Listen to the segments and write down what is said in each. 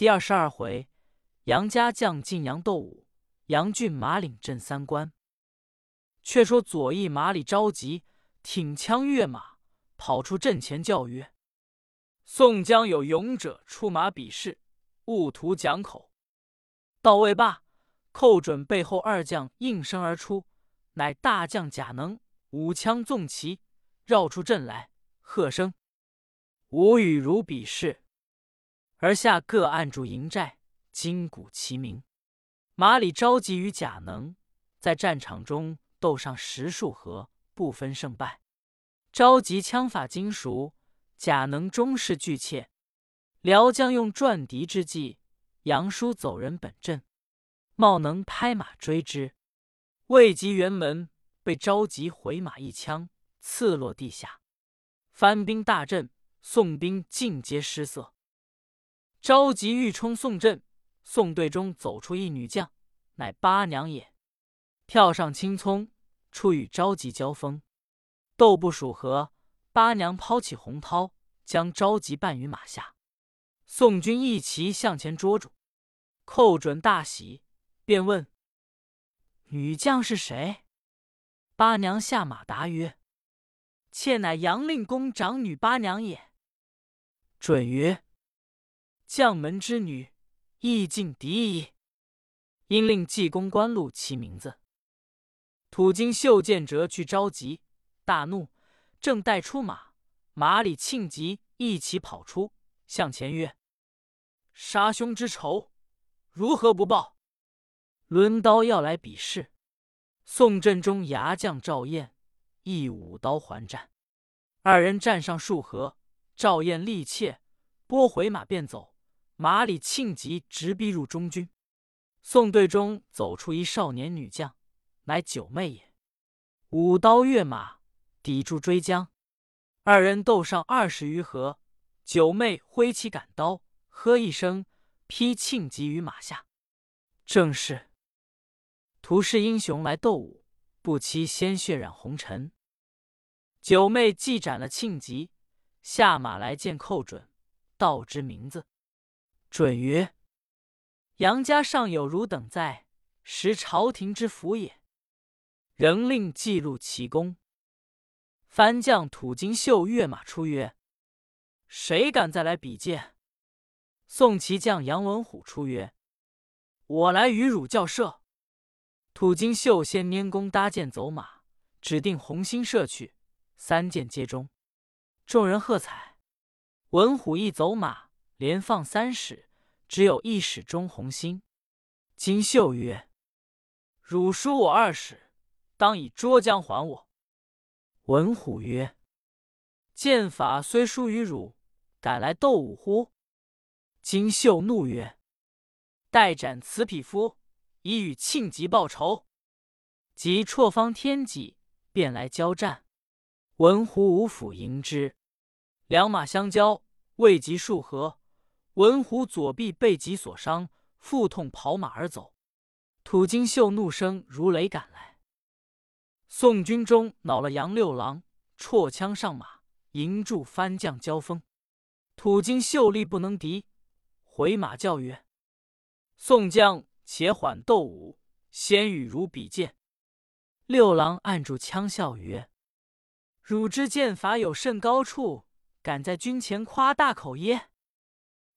第二十二回，杨家将晋阳斗武，杨俊马岭镇三关。却说左翼马里着急，挺枪跃马，跑出阵前，叫曰：“宋江有勇者出马比试，勿图讲口。”到未罢，寇准背后二将应声而出，乃大将贾能，舞枪纵旗，绕出阵来，喝声：“吾与汝比试！”而下各按住营寨，金鼓齐鸣。马里召集与贾能在战场中斗上十数合，不分胜败。召集枪法精熟，贾能终是惧怯。辽将用转敌之计，杨叔走人本阵，茂能拍马追之，未及辕门，被召集回马一枪刺落地下。翻兵大阵，宋兵尽皆失色。着急欲冲宋阵，宋队中走出一女将，乃八娘也。跳上青葱，出与着急交锋，斗不数合，八娘抛起红绦，将着急绊于马下。宋军一齐向前捉住，寇准大喜，便问：“女将是谁？”八娘下马答曰：“妾乃杨令公长女八娘也。”准曰。将门之女，亦尽敌矣。因令济公官录其名字。土金秀见折去着急，大怒，正待出马，马里庆吉一起跑出，向前曰：“杀兄之仇，如何不报？”抡刀要来比试。宋振中牙将赵燕亦舞刀还战，二人战上数合，赵燕力怯，拨回马便走。马里庆吉直逼入中军，宋队中走出一少年女将，乃九妹也。舞刀跃马，抵住追将，二人斗上二十余合。九妹挥起杆刀，喝一声，劈庆吉于马下。正是图是英雄来斗武，不期鲜血染红尘。九妹既斩了庆吉，下马来见寇准，道之名字。准曰：“杨家尚有汝等在，实朝廷之福也。仍令记录其功。”番将土金秀跃马出曰：“谁敢再来比剑？”宋骑将杨文虎出曰：“我来与汝教射。”土金秀先拈弓搭箭走马，指定红星射去，三箭皆中。众人喝彩。文虎一走马。连放三矢，只有一矢中红心。金秀曰：“汝输我二矢，当以捉将还我。”文虎曰：“剑法虽输于汝，敢来斗武乎？”金秀怒曰：“待斩此匹夫，以与庆吉报仇。”即绰方天戟，便来交战。文虎五斧迎之，两马相交，未及数合。文虎左臂被戟所伤，腹痛跑马而走。土金秀怒声如雷赶来，宋军中恼了杨六郎，绰枪上马迎住番将交锋。土金秀力不能敌，回马叫曰：“宋将且缓斗武，先与汝比剑。”六郎按住枪笑曰：“汝之剑法有甚高处，敢在军前夸大口耶？”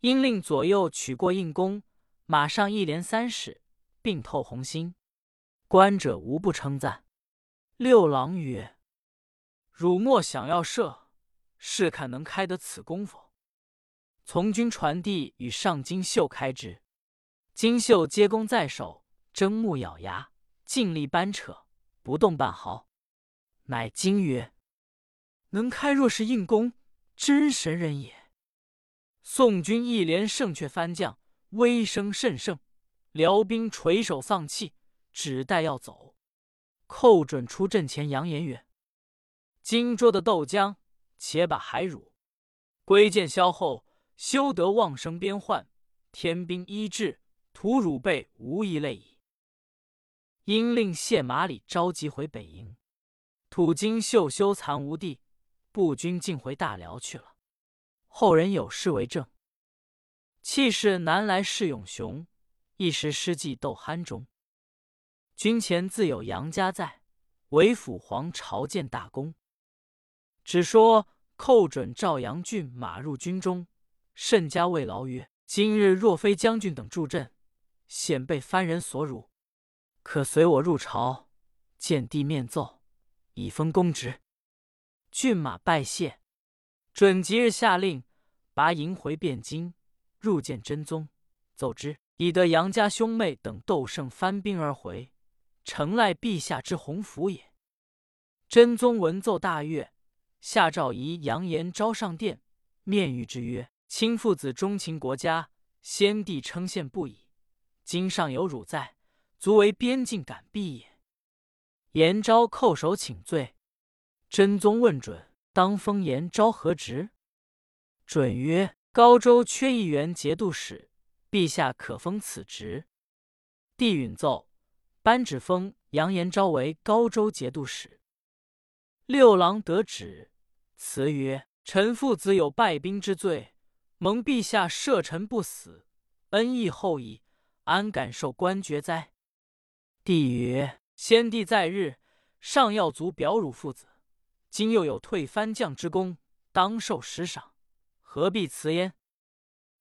因令左右取过硬弓，马上一连三矢，并透红心。观者无不称赞。六郎曰：“汝莫想要射，试看能开得此弓否？”从军传递与上金秀开之。金秀接弓在手，睁目咬牙，尽力扳扯，不动半毫。乃惊曰：“能开若是硬弓，真神人也。”宋军一连胜却番将，威声甚盛。辽兵垂首丧气，只待要走。寇准出阵前扬言曰：“荆州的豆浆，且把海乳。归见消后，休得妄生边患。天兵医治，屠汝辈无一类矣。”因令谢马里召集回北营。土金秀休残无地，步军尽回大辽去了。后人有诗为证：气势南来势勇雄，一时失计斗酣中。军前自有杨家在，为辅皇朝建大功。只说寇准赵阳郡马入军中，甚加慰劳曰：“今日若非将军等助阵，险被番人所辱。可随我入朝，见帝面奏，以封公职。”骏马拜谢。准即日下令，拔营回汴京，入见真宗，奏之，以得杨家兄妹等斗胜翻兵而回，诚赖陛下之鸿福也。真宗闻奏大悦。下诏仪杨延昭上殿，面谕之曰：“卿父子钟情国家，先帝称羡不已。今尚有汝在，足为边境感必也。”延昭叩首请罪。真宗问准：“当封延昭何职？”准曰：“高州缺一员节度使，陛下可封此职。”帝允奏，颁旨封杨延昭为高州节度使。六郎得旨，辞曰：“臣父子有败兵之罪，蒙陛下赦臣不死，恩义厚矣，安敢受官爵哉？”帝曰：“先帝在日，尚要族表汝父子，今又有退藩将之功，当受实赏，何必辞焉？”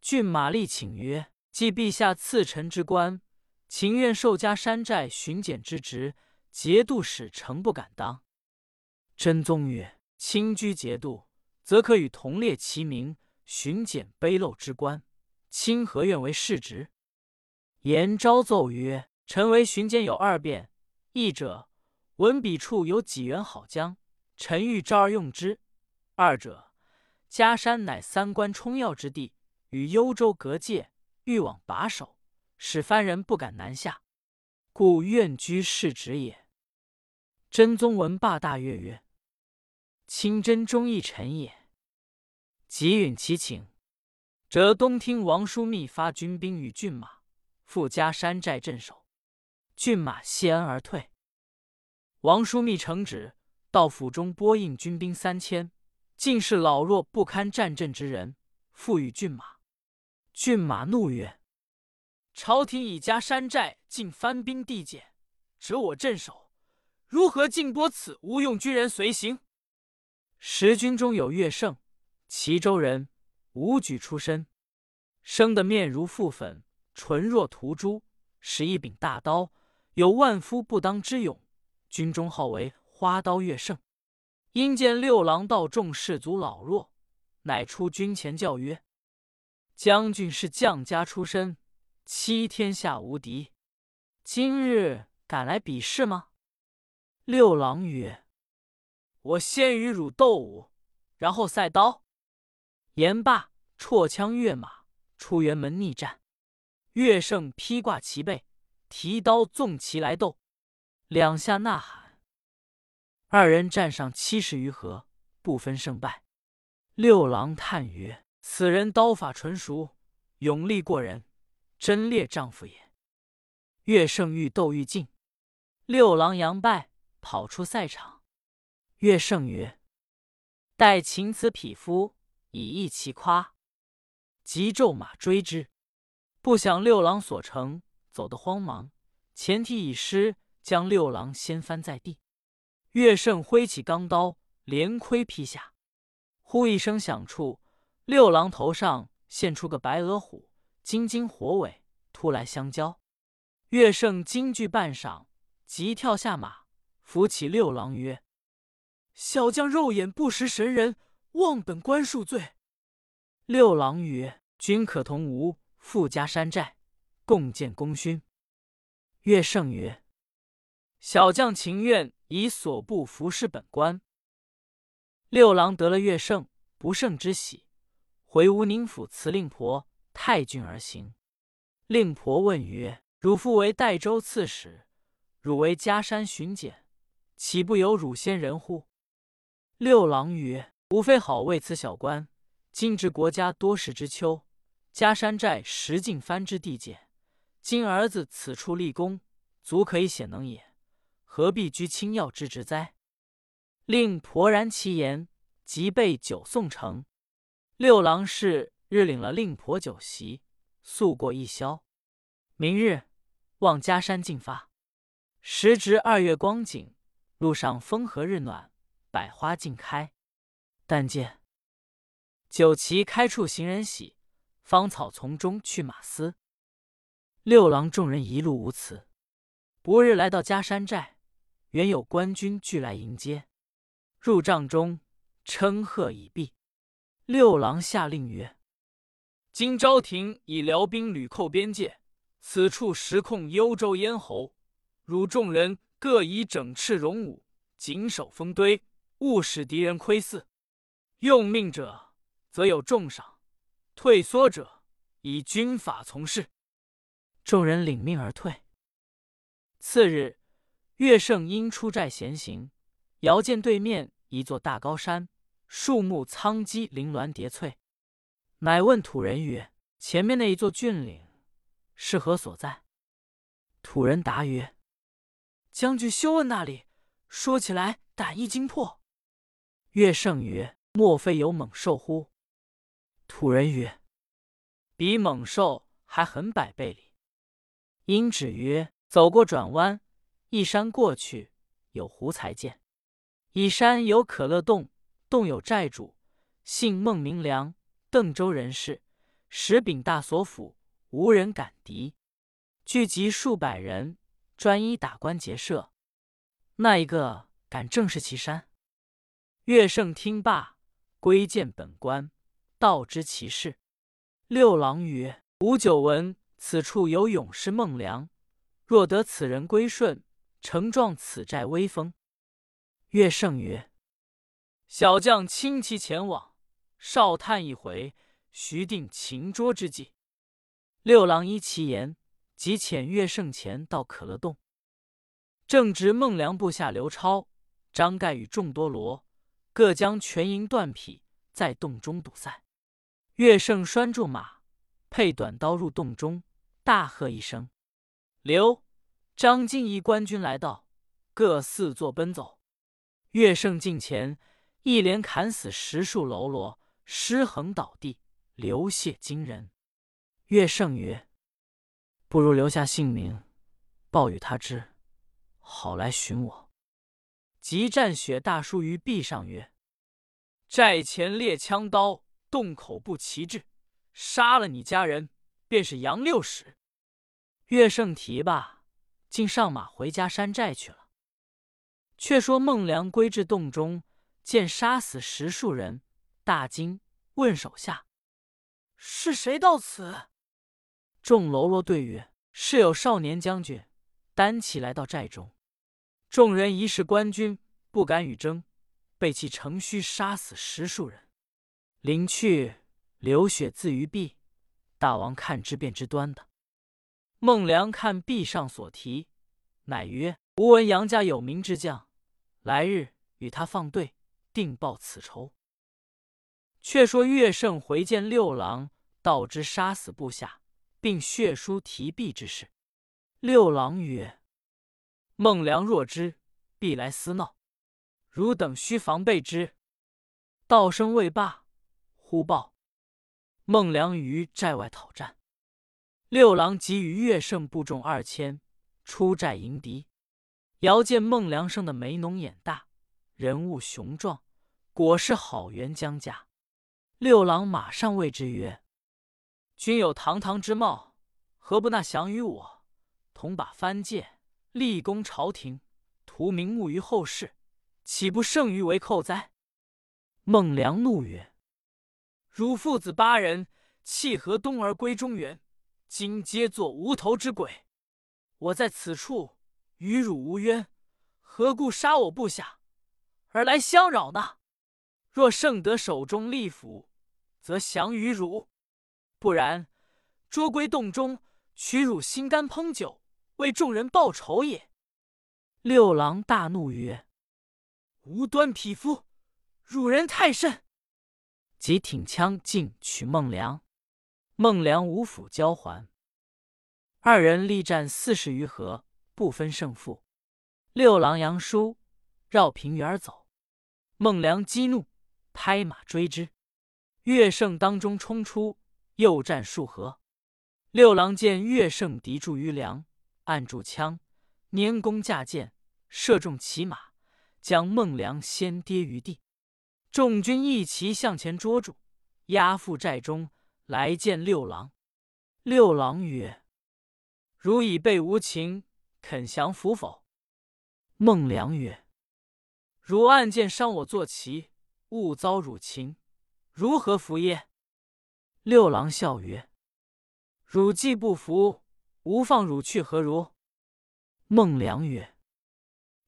郡马立请曰：“既陛下赐臣之官，情愿受加山寨巡检之职，节度使诚不敢当。”真宗曰：“亲居节度，则可与同列齐名，巡检卑陋之官。卿何愿为世职？”延昭奏曰：“臣为巡检有二变：一者，闻彼处有几员好将，臣欲招而用之；二者，嘉山乃三关冲要之地，与幽州隔界，欲往把守，使番人不敢南下，故愿居世职也。”真宗闻罢，大悦曰。清真忠义臣也，即允其请。折东听王枢密发军兵与骏马，赴加山寨镇守。骏马谢恩而退。王枢密承旨，到府中拨应军兵三千，尽是老弱不堪战阵之人，赋予骏马。骏马怒曰：“朝廷以加山寨尽番兵地界，折我镇守，如何尽拨此无用军人随行？”时军中有乐胜，齐州人，武举出身，生的面如覆粉，唇若涂朱，使一柄大刀，有万夫不当之勇。军中号为花刀乐胜。因见六郎道众士卒老弱，乃出军前叫曰：“将军是将家出身，欺天下无敌，今日敢来比试吗？”六郎曰。我先与汝斗武，然后赛刀。言罢，绰枪跃马，出辕门逆战。岳胜披挂齐背，提刀纵骑来斗，两下呐喊。二人战上七十余合，不分胜败。六郎叹曰：“此人刀法纯熟，勇力过人，真烈丈夫也。”乐胜欲斗欲进，六郎佯败，跑出赛场。乐胜曰：“待擒此匹夫，以益其夸。”即骤马追之，不想六郎所乘，走得慌忙，前蹄已失，将六郎掀翻在地。乐胜挥起钢刀，连盔劈下。呼一声响处，六郎头上现出个白额虎，金睛火尾，突来相交。乐胜惊惧半晌，急跳下马，扶起六郎曰：小将肉眼不识神人，望本官恕罪。六郎曰：“君可同吾赴家山寨，共建功勋。”乐胜曰：“小将情愿以所部服侍本官。”六郎得了乐胜，不胜之喜，回吴宁府辞令婆太君而行。令婆问曰：“汝父为代州刺史，汝为嘉山巡检，岂不有汝先人乎？”六郎曰：“吾非好为此小官。今值国家多事之秋，嘉山寨实尽藩之地界。今儿子此处立功，足可以显能也。何必居清要之职哉？”令婆然其言，即备酒送城。六郎是日领了令婆酒席，宿过一宵。明日望家山进发。时值二月光景，路上风和日暖，百花尽开。但见酒旗开处行人喜，芳草丛中去马嘶。六郎众人一路无辞。不日来到嘉山寨，原有官军俱来迎接。入帐中，称贺已毕。六郎下令曰：“今朝廷以辽兵屡寇边界，此处实控幽州咽喉。汝众人各以整饬戎武，谨守烽堆，勿使敌人窥伺。用命者，则有重赏；退缩者，以军法从事。”众人领命而退。次日，岳胜因出寨闲行，遥见对面一座大高山。树木苍鸡，林峦叠翠，乃问土人曰：“前面那一座峻岭是何所在？”土人答曰：“将军休问那里，说起来胆亦惊破。”岳胜曰：“莫非有猛兽乎？”土人曰：“比猛兽还狠百倍里。”因指曰：“走过转弯，一山过去，有湖才见。一山有可乐洞。”洞有寨主，姓孟，名良，邓州人士。石秉大所府，无人敢敌。聚集数百人，专一打关劫舍。那一个敢正视其山？乐胜听罢，归见本官，道知其事。六郎曰：“吾久闻此处有勇士孟良，若得此人归顺，承壮此寨威风。”岳胜曰。小将轻骑前往，少探一回，徐定擒捉之计。六郎依其言，即遣岳胜前到可乐洞。正值孟良部下刘超、张盖与众多罗各将全营断匹在洞中堵塞。岳胜拴住马，配短刀入洞中，大喝一声：“刘、张金仪官军来到，各四座奔走。”岳胜近前。一连砍死十数喽啰，尸横倒地，流血惊人。岳胜曰：“不如留下姓名，报与他知，好来寻我。”即蘸血大书于壁上曰：“寨前列枪刀，洞口不旗帜，杀了你家人，便是杨六使。”岳胜提罢，竟上马回家山寨去了。却说孟良归至洞中。见杀死十数人，大惊，问手下：“是谁到此？”众喽啰对曰：“是有少年将军单骑来到寨中。”众人疑是官军，不敢与争，被其乘虚杀死十数人。临去，流血自于壁。大王看之，便知端的。孟良看壁上所题，乃曰：“吾闻杨家有名之将，来日与他放对。”定报此仇。却说岳胜回见六郎，道之杀死部下，并血书提壁之事。六郎曰：“孟良若知，必来私闹，汝等须防备之。”道声未罢，忽报孟良于寨外讨战。六郎即与岳胜部众二千出寨迎敌。遥见孟良生的眉浓眼大。人物雄壮，果是好援将家。六郎马上谓之曰：“君有堂堂之貌，何不纳降于我，同把藩界，立功朝廷，图名目于后世，岂不胜于为寇哉？”孟良怒曰：“汝父子八人弃河东而归中原，今皆作无头之鬼。我在此处与汝无冤，何故杀我部下？”而来相扰呢？若胜得手中利斧，则降于汝；不然，捉归洞中，取汝心肝烹酒，为众人报仇也。六郎大怒曰：“无端匹夫，辱人太甚！”即挺枪进取孟良。孟良五斧交还，二人力战四十余合，不分胜负。六郎杨叔，绕平原而走。孟良激怒，拍马追之。岳胜当中冲出，又战数合。六郎见乐胜敌驻于梁，按住枪，拈弓架箭，射中骑马，将孟良先跌于地。众军一齐向前捉住，押赴寨中。来见六郎。六郎曰：“汝已被无情，肯降服否？”孟良曰：“汝暗箭伤我坐骑，误遭汝擒，如何服耶？”六郎笑曰：“汝既不服，吾放汝去何如？”孟良曰：“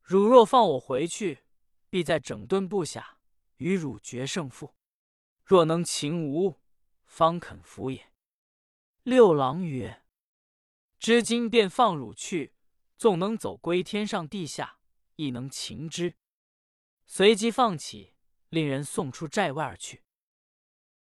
汝若放我回去，必在整顿部下，与汝决胜负。若能擒吾，方肯服也。”六郎曰：“知今便放汝去，纵能走归天上地下，亦能擒之。”随即放起，令人送出寨外而去。